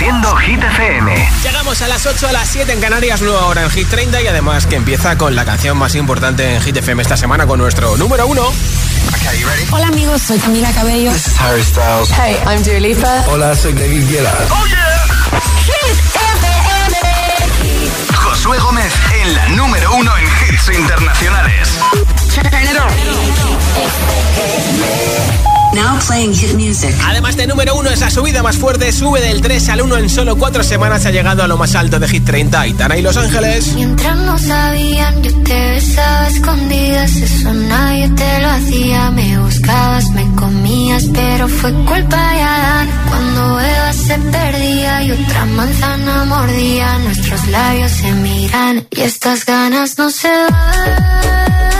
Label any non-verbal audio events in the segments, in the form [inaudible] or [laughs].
Reproduciendo Hit FM. Llegamos a las 8 a las 7 en Canarias, nueva hora en Hit 30 y además que empieza con la canción más importante en Hit FM esta semana con nuestro número uno. Hola amigos, soy Camila Cabello. This is Harry Styles. Hey, I'm Dua Lipa. Hola, soy David Guetta. ¡Oh, yeah! Hit FM. Josué Gómez en la número uno en hits internacionales. Now playing hit music. Además de número uno, esa subida más fuerte sube del 3 al 1 en solo 4 semanas. Ha llegado a lo más alto de Hit 30, Aitana y Los Ángeles. Mientras no sabían, yo te besaba escondidas. Eso nadie te lo hacía. Me buscabas, me comías, pero fue culpa de Adán. Cuando Eva se perdía y otra manzana mordía, nuestros labios se miran y estas ganas no se van.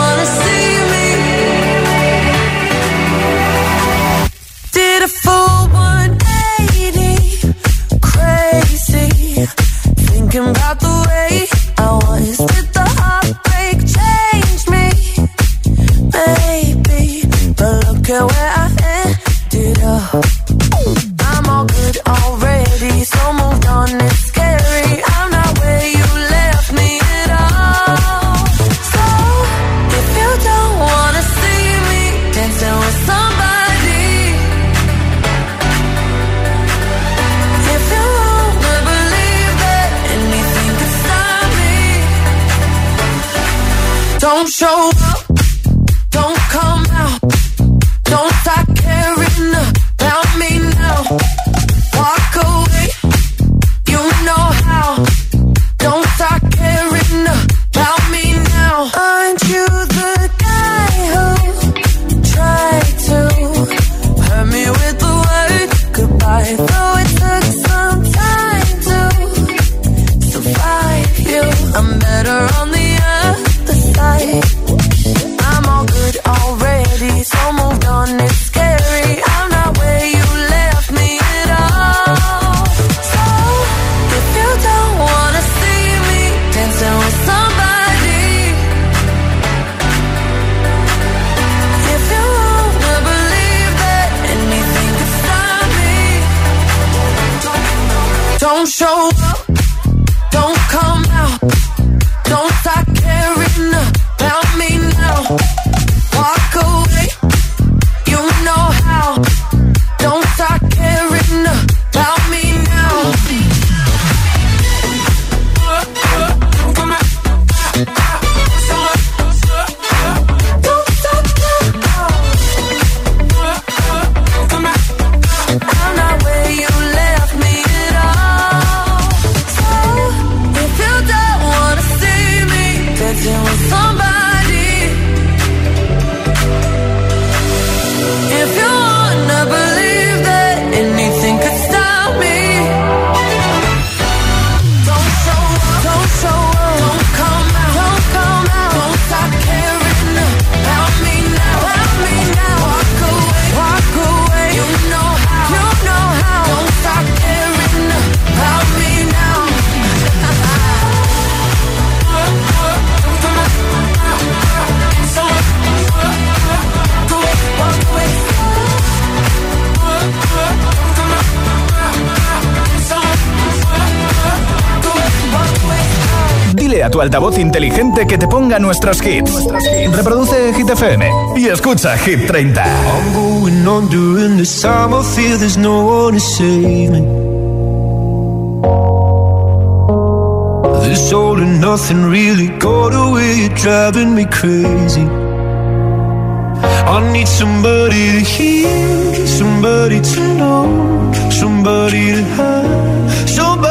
Don't show tu altavoz inteligente que te ponga nuestros hits. Reproduce Hit FM y escucha Hit 30. I'm going on during this time. Feel there's no one to save me. This all and nothing really got away, driving me crazy. I need somebody to hear, somebody to know, somebody to have, somebody.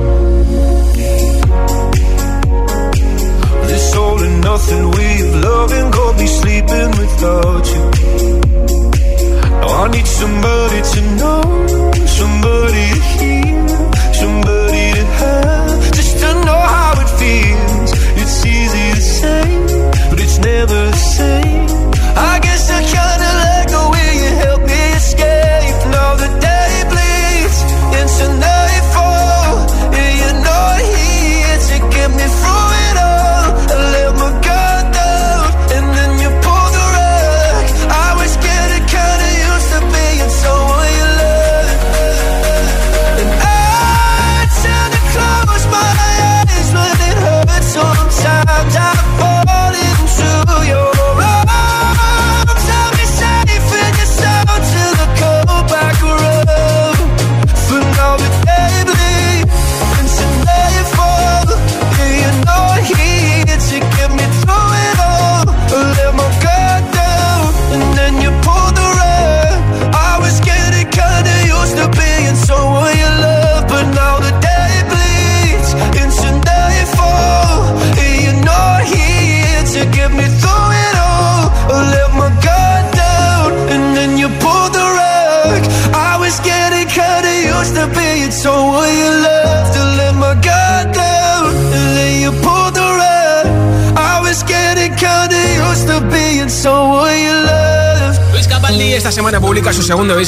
Of loving got me sleeping without you. Now I need somebody to know, somebody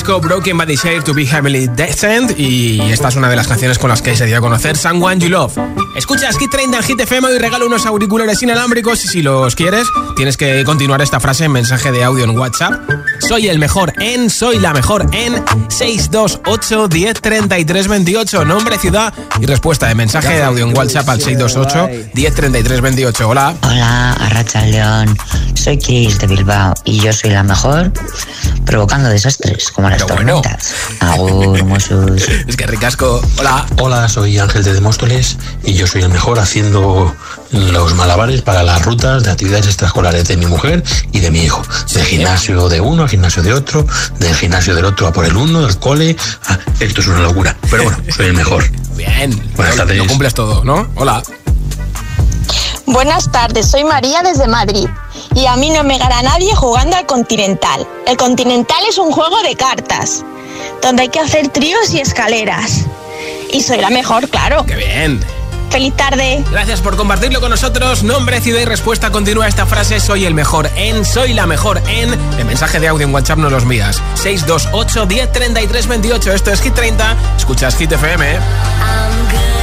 disco Broken by Desire to be Heavily Descent y esta es una de las canciones con las que se dio a conocer Someone You Love. Escuchas Hit 30 en Hit FM y regalo unos auriculares inalámbricos y si los quieres tienes que continuar esta frase en mensaje de audio en WhatsApp. Soy el mejor en, soy la mejor en 628 10 33 28. Nombre, ciudad y respuesta de mensaje de audio en WhatsApp al 628 10 33 28. Hola. Hola, Arracha León. Soy Chris de Bilbao y yo soy la mejor provocando desastres como las tormentas. Agur, [laughs] Es que ricasco. Hola. Hola, soy Ángel de Demóstoles y yo soy el mejor haciendo los malabares para las rutas de actividades extraescolares de mi mujer y de mi hijo. Del gimnasio de uno al gimnasio de otro, del gimnasio del otro a por el uno, del cole. Ah, esto es una locura. Pero bueno, soy el mejor. Bien. Buenas tardes. Lo cumples todo, ¿no? Hola. Buenas tardes, soy María desde Madrid y a mí no me gana nadie jugando al Continental. El Continental es un juego de cartas, donde hay que hacer tríos y escaleras. Y soy la mejor, claro. ¡Qué bien! Feliz tarde. Gracias por compartirlo con nosotros. Nombre, ciudad y respuesta. Continúa esta frase. Soy el mejor en, soy la mejor en. El mensaje de audio en WhatsApp no los mías. 628 10 33 28. Esto es Hit 30. Escuchas Hit FM. is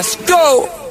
Let's go.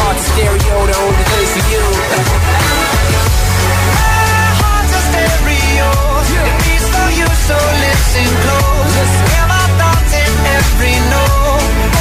heart's a stereo, the only place for you. My heart's a stereo. It beats for you, so listen close. Hear my thoughts in every note.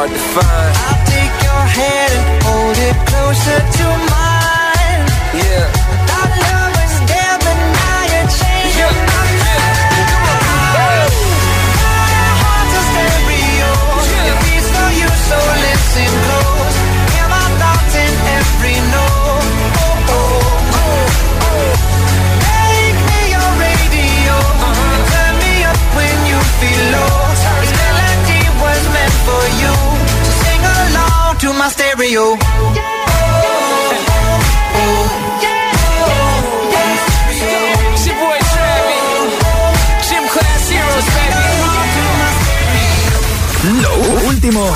Hard to find. Baby. Lo último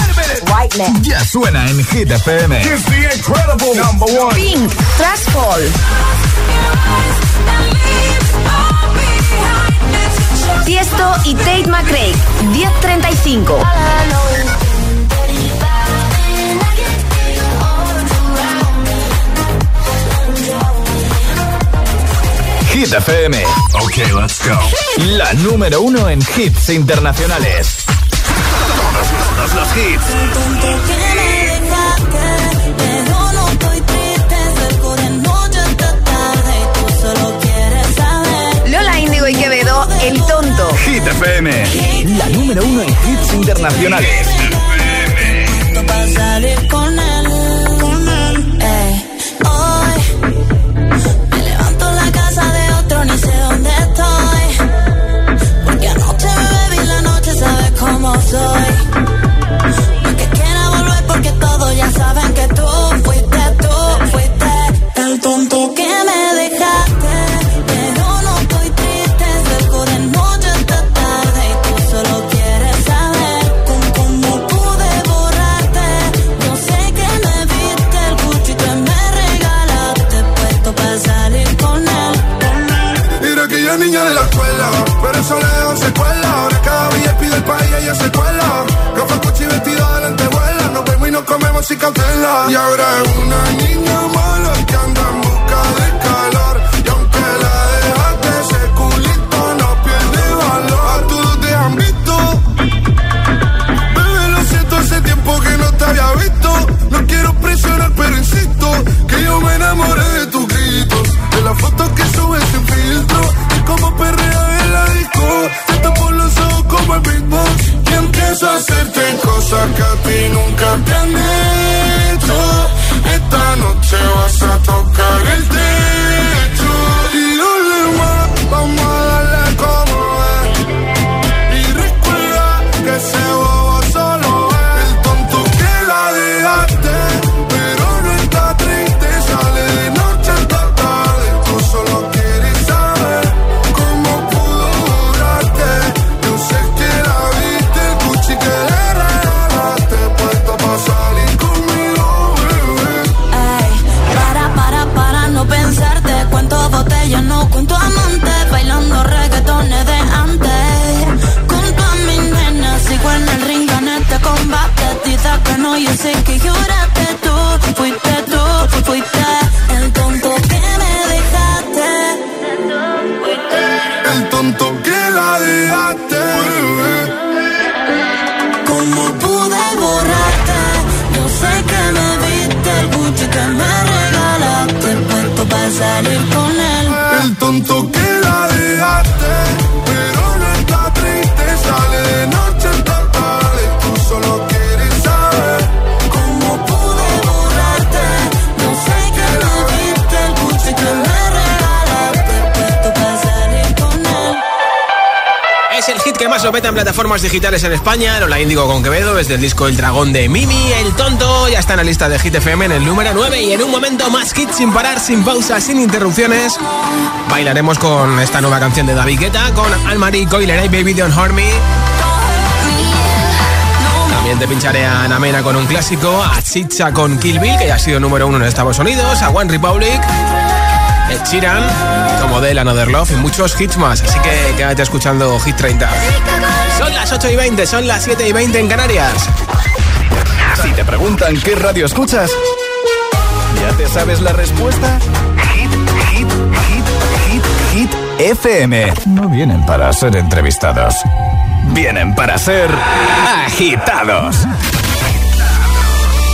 ya suena en Hit FM. Pink, Trash Fall. Tiesto y Tate McRae, 1035. Hit FM. Ok, let's go. La número uno en hits internacionales. Todos los hits. Lola Índigo y Quevedo, El Tonto. Hit FM. La número uno en hits internacionales. del país ella se cuela. Roja, cuchi, vestido delante vuela. Nos vemos y nos comemos sin cautela. Y ahora es una niña mala que andamos como el beatbox y empiezo a hacerte cosas que a ti nunca te han hecho. Esta noche vas a tocar. Digitales en España. Lola Índigo con Quevedo desde el disco El Dragón de Mimi. El tonto ya está en la lista de Hit FM en el número 9. Y en un momento más hit sin parar, sin pausa, sin interrupciones. Bailaremos con esta nueva canción de David Guetta, con Anne-Marie Coiler y Baby Don't Hurt Me. También te pincharé a Namena con un clásico, a Chicha con Kill Bill, que ya ha sido número uno en Estados Unidos, a One Republic, Ed Sheeran, como de Another Love y muchos hits más. Así que quédate escuchando Hit 30. Son las 8 y 20, son las 7 y 20 en Canarias. Si te preguntan qué radio escuchas, ¿ya te sabes la respuesta? Hit, hit, hit, hit, hit, FM. No vienen para ser entrevistados. Vienen para ser agitados.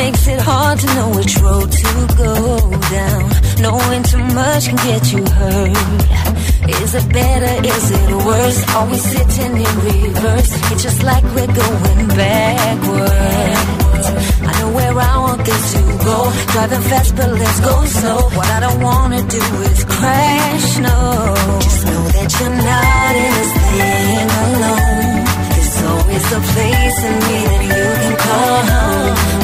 Makes it hard to know which road to go down. Knowing too much can get you hurt. Is it better? Is it worse? Are we sitting in reverse? It's just like we're going backwards. I know where I want this to go. Driving fast, but let's go slow. What I don't wanna do is crash, no. Just know that you're not in this thing alone. There's always a place in me that you can call home.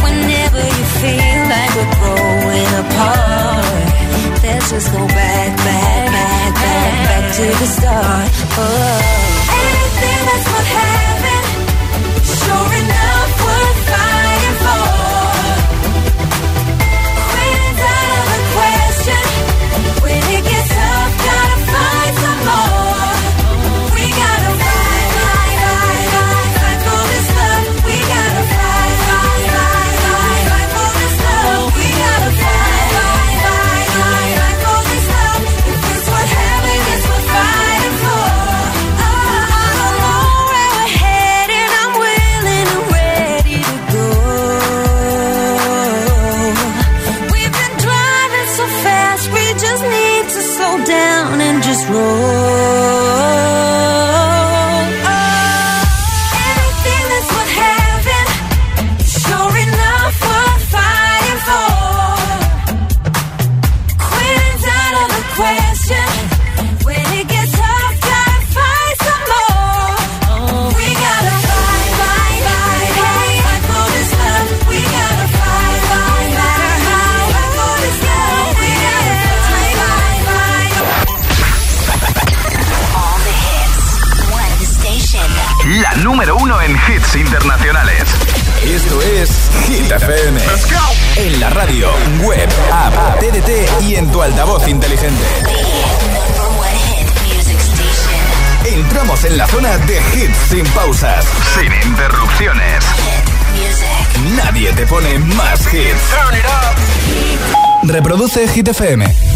Whenever you feel like we're growing apart, let's just go back, back, back, back, back to the start. Oh. Anything that's what happened, Hit FM.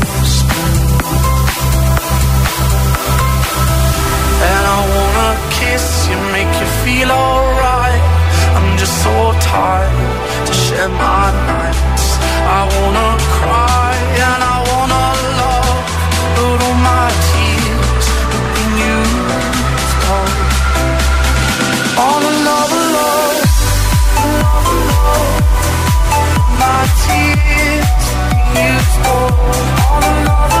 hard to share my nights. I wanna cry and I wanna love, but all my tears have been used up. All another love, another love, my tears used up. All another.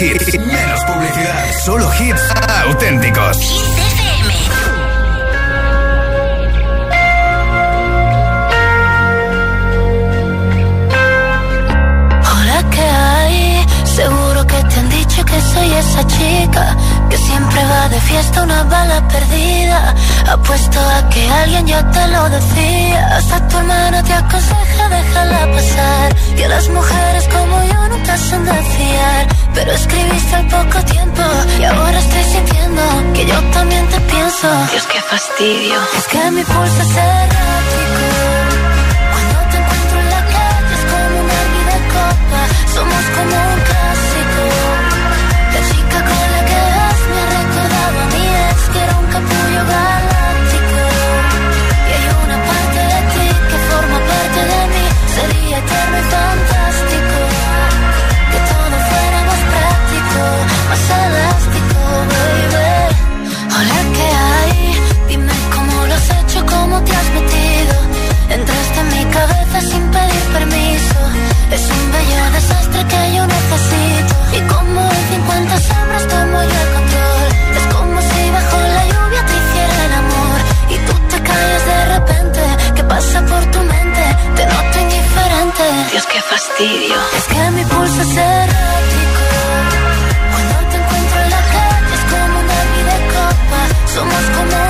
Hits, menos publicidad. Solo hits auténticos. Hola, ¿qué hay? Seguro que te han dicho que soy esa chica que siempre va de fiesta una bala perdida. Apuesto a que alguien ya te lo decía. Hasta tu hermana te aconseja déjala pasar. Que las mujeres como yo no te hacen de fiar. Pero escribiste al poco tiempo y ahora estoy sintiendo que yo también te pienso. Dios, qué fastidio. Es que mi pulso es errático. Cómo te has metido. Entraste en mi cabeza sin pedir permiso. Es un bello desastre que yo necesito. Y como en 50 sombras tomo yo el control. Es como si bajo la lluvia te hiciera el amor. Y tú te callas de repente. ¿Qué pasa por tu mente? Te noto indiferente. Dios, qué fastidio. Es que mi pulso es errático. Cuando te encuentro en la calle es como un árbol de copa. Somos como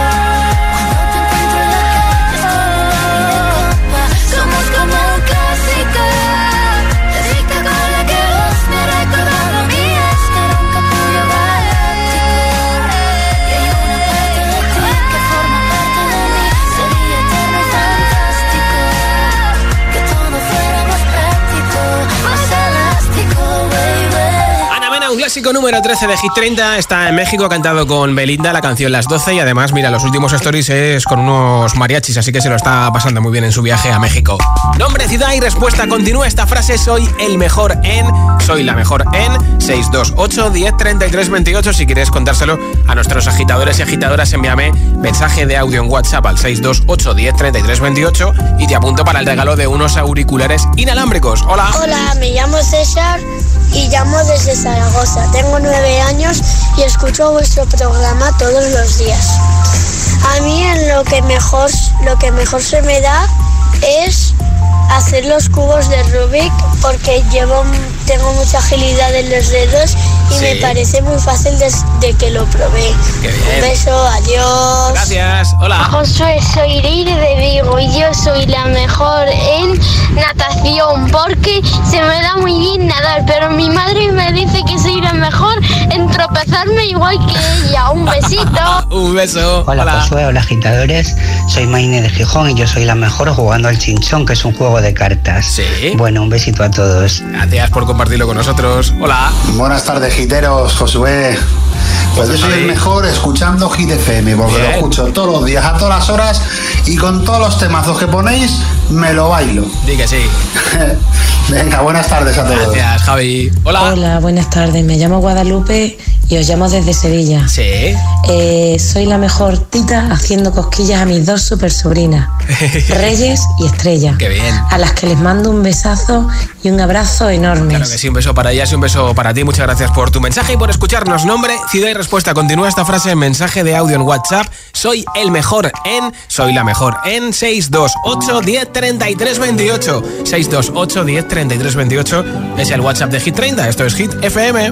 Clásico número 13 de Hit 30, está en México, cantado con Belinda la canción Las 12 y además, mira, los últimos stories es con unos mariachis, así que se lo está pasando muy bien en su viaje a México. Nombre, ciudad y respuesta, continúa esta frase, soy el mejor en, soy la mejor en 628 10 33 28, si quieres contárselo a nuestros agitadores y agitadoras, envíame mensaje de audio en WhatsApp al 628 10 33 28 y te apunto para el regalo de unos auriculares inalámbricos. Hola. Hola, me llamo César y llamo desde Zaragoza. Tengo nueve años y escucho vuestro programa todos los días. A mí en lo que mejor, lo que mejor se me da es hacer los cubos de Rubik porque llevo, tengo mucha agilidad en los dedos y Sí. me parece muy fácil desde que lo probé. Qué bien. Un beso, adiós. Gracias, hola. Josué, soy Leire de Vigo y yo soy la mejor en natación porque se me da muy pero mi madre me dice que soy mejor en tropezarme igual que ella. Un besito. [laughs] Un beso. Hola, Josué, hola agitadores. Soy Maine de Gijón y yo soy la mejor jugando al chinchón, que es un juego de cartas. Sí. Bueno, un besito a todos. Gracias por compartirlo con nosotros. Hola. Buenas tardes, giteros, Josué. Pues yo soy el mejor escuchando Hit FM, porque Bien. lo escucho todos los días, a todas las horas, y con todos los temazos que ponéis, me lo bailo. Di que sí. [laughs] Venga, buenas tardes a todos. Gracias, Javi. Hola. Hola, buenas tardes. Me llamo Guadalupe y os llamo desde Sevilla. Sí. Eh, soy la mejor tita haciendo cosquillas a mis dos super sobrinas, [laughs] Reyes y Estrella. Qué bien. A las que les mando un besazo y un abrazo enorme. Claro que sí, un beso para ellas y un beso para ti. Muchas gracias por tu mensaje y por escucharnos. Nombre, ciudad y respuesta. Continúa esta frase en mensaje de audio en WhatsApp. Soy el mejor en, soy la mejor en 628 10 33 28. 628 10 33 28 es el WhatsApp de Hit 30. Esto es Hit FM.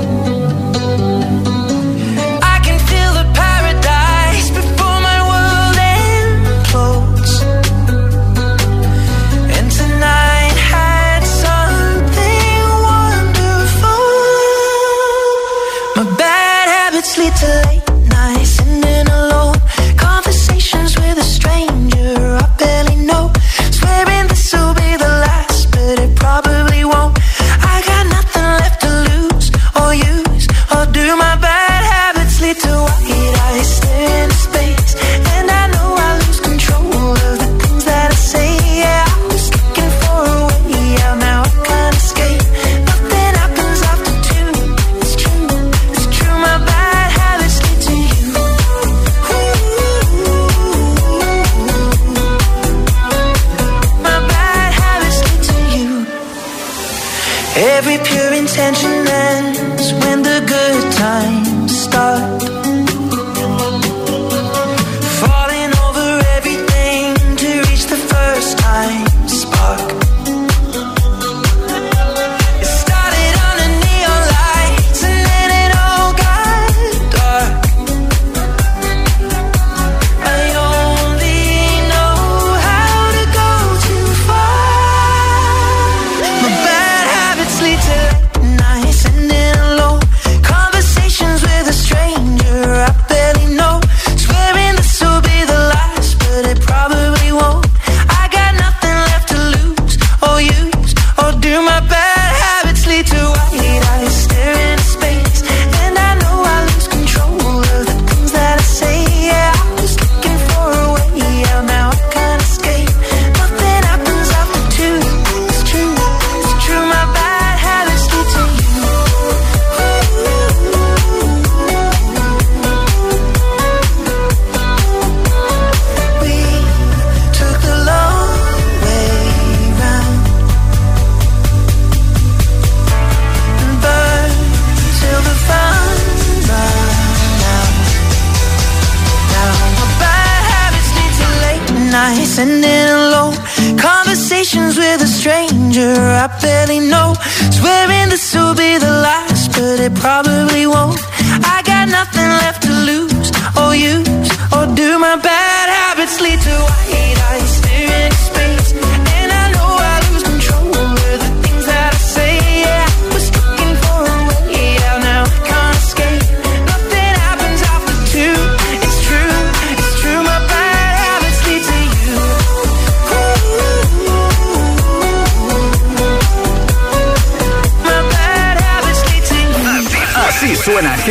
it probably won't. I got nothing left to lose or use or do. My bad habits lead to.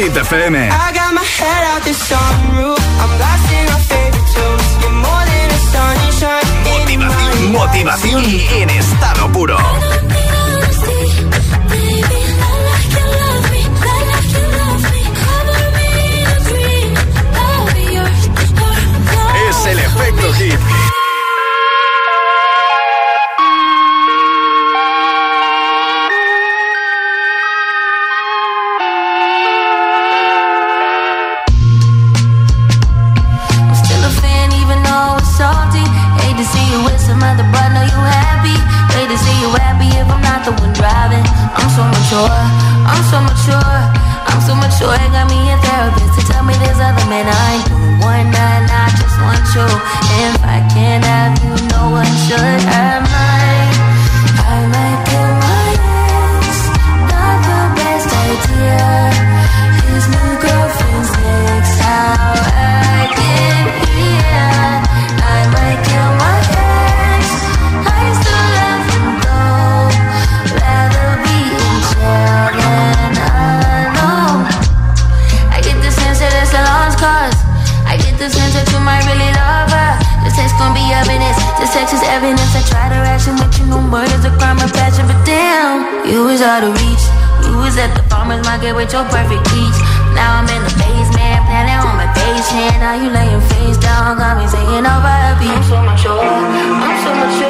Hit FM. I got my head out the sunroof. I'm blasting my favorite tunes. You're more than a sunshine. Motivación, motivación en estado puro. Es el efecto hit. Farmer's market with your perfect peach. Now I'm in the basement, planning on my patient. Now you laying face down, got me singing over a beat. I'm so mature, I'm so mature,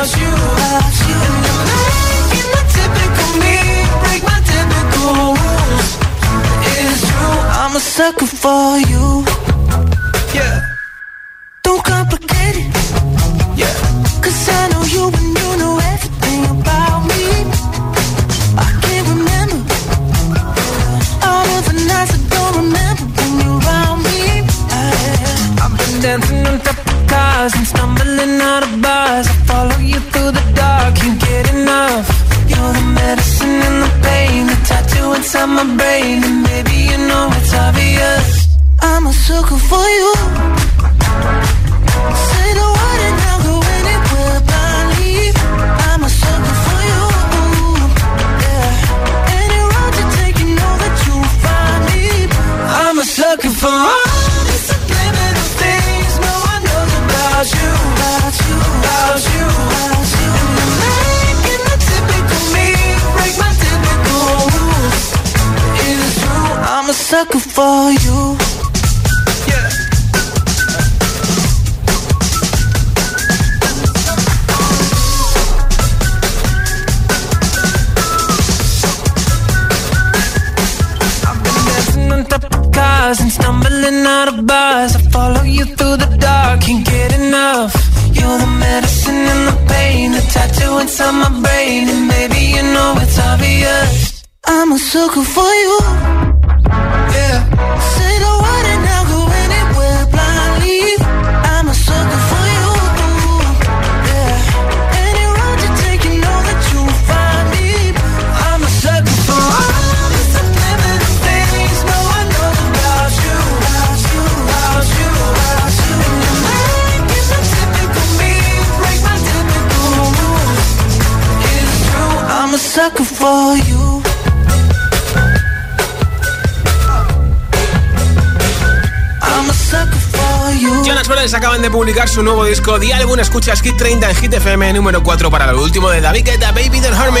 About you, you. And you're making the typical me break my typical rules. It's true, I'm a sucker for you. Yeah. Don't complicate it. Yeah. Cause I know you and you know everything about me. I can't remember all of the nights I don't remember when you're around me. I- I've been dancing on top cars and stumbling out of bars. I follow you through the dark, can't get enough. You're the medicine and the pain, the tattoo inside my brain, and baby you know it's obvious. I'm a sucker for you. Say the word and I'll go anywhere blindly. I'm a sucker for you. Yeah. Any road you take, you know that you'll find me. I'm a sucker for sucker for you. And stumbling out of bars. I follow you through the dark, can't get. You're the medicine and the pain, the tattoo inside my brain, and maybe you know it's obvious. I'm a sucker for you. Yeah. Say for you. Jonas Brothers acaban de publicar su nuevo disco The Album. Escuchas Hit 30 en Hit FM número 4 para lo último de David Guetta, Baby Don't Hurt Me.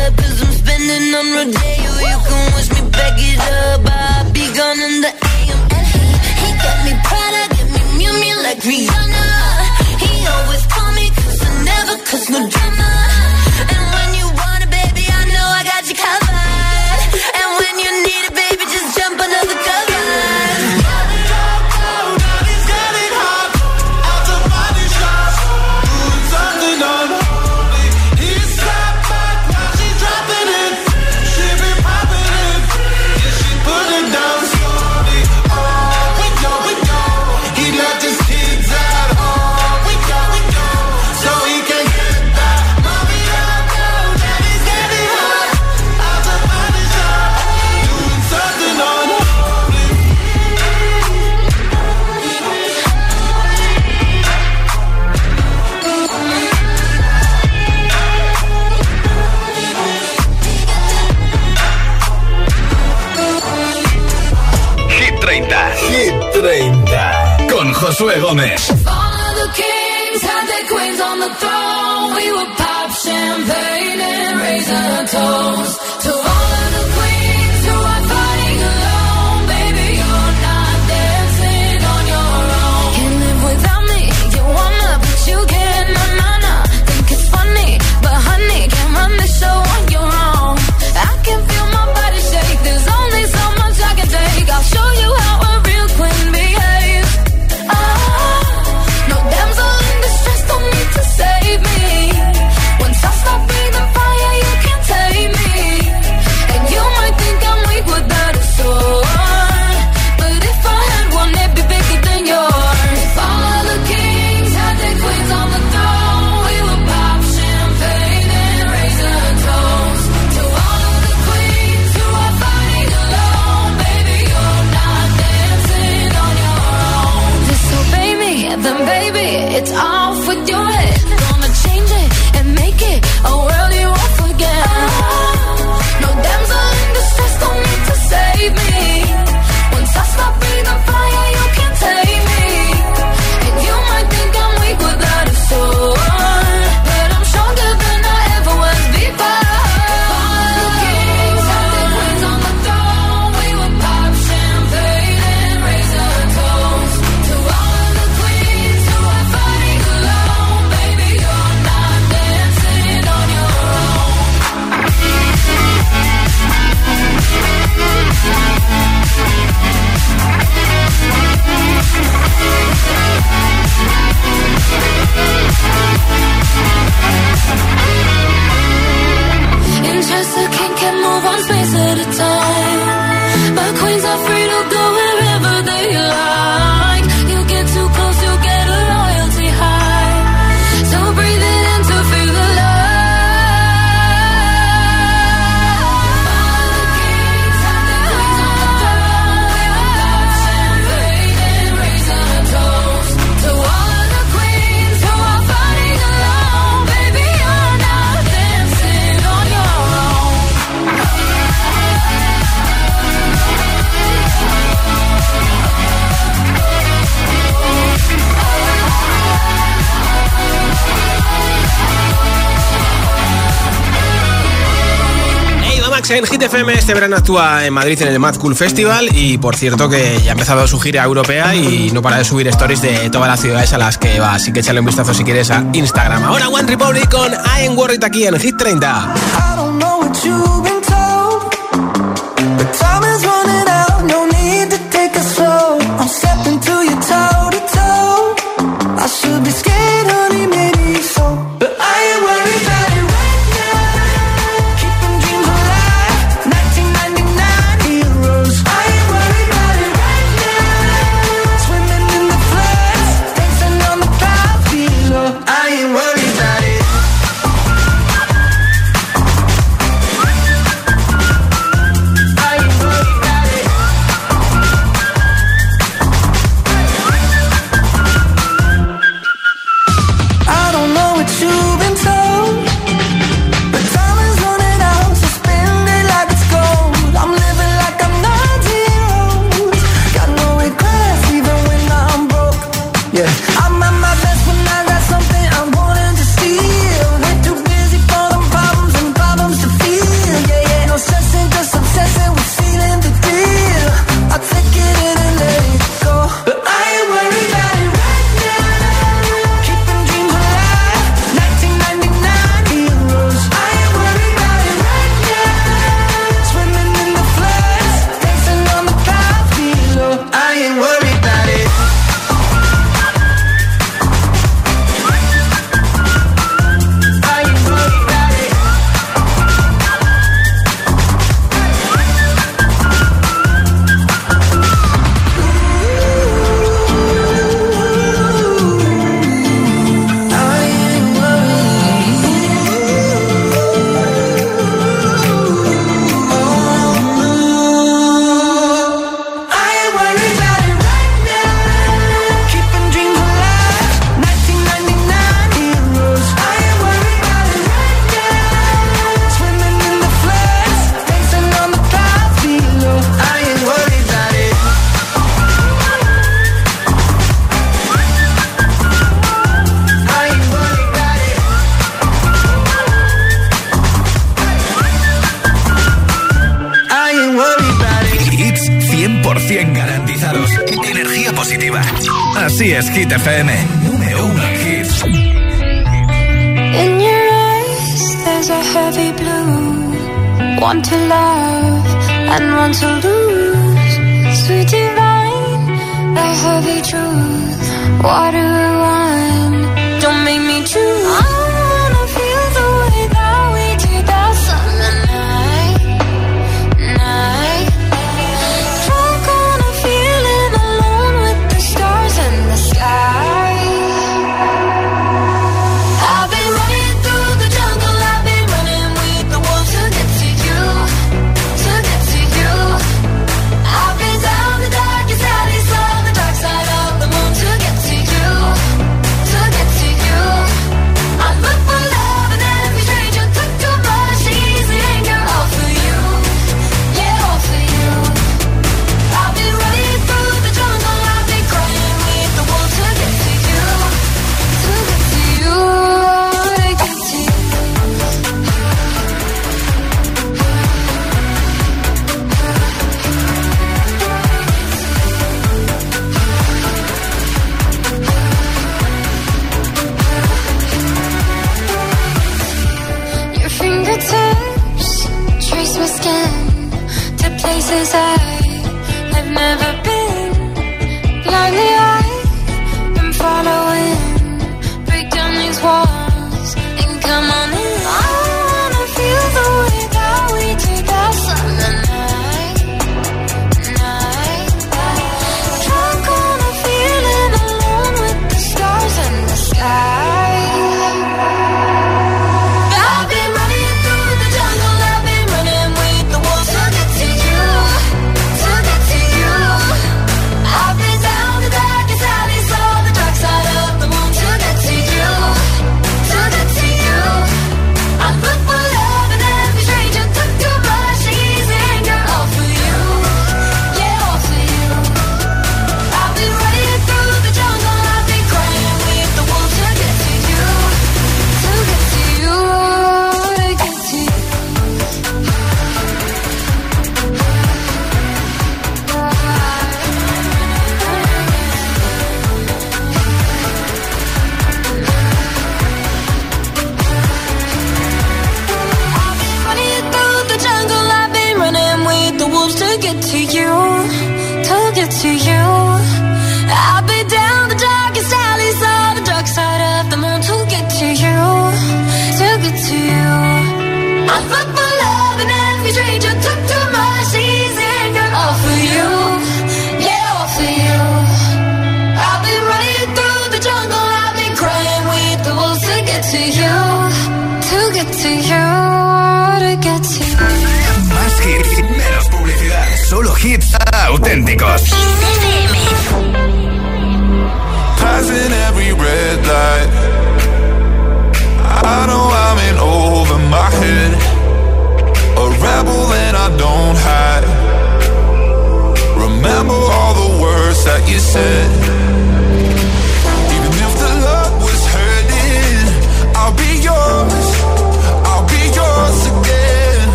Josué Gómez. En Hit FM. Este verano actúa en Madrid en el Mad Cool Festival y por cierto que ya ha empezado su gira europea y no para de subir stories de todas las ciudades a las que va. Así que échale un vistazo si quieres a Instagram. Ahora One Republic con I Worried aquí en Hit 30. positiva. Así es, Hit FM. Número uno In your eyes, there's a heavy blue. One to love and one to lose. Sweet divine, a heavy truth. Water and wine, don't make me choose.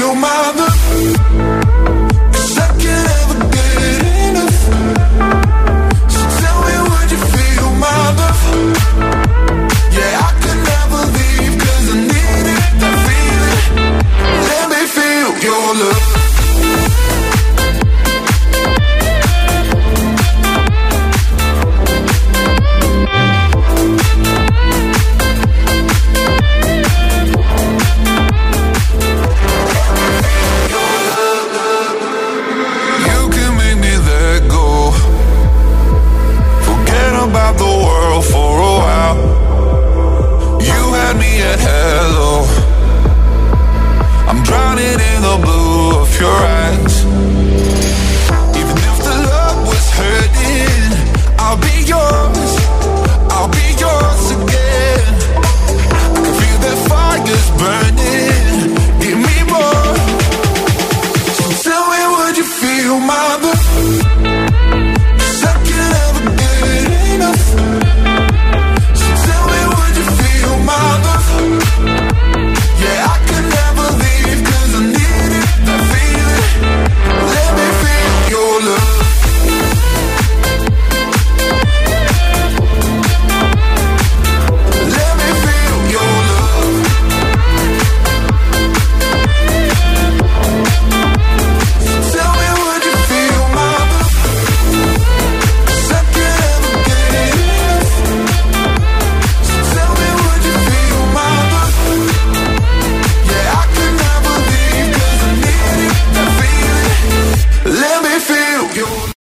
You feel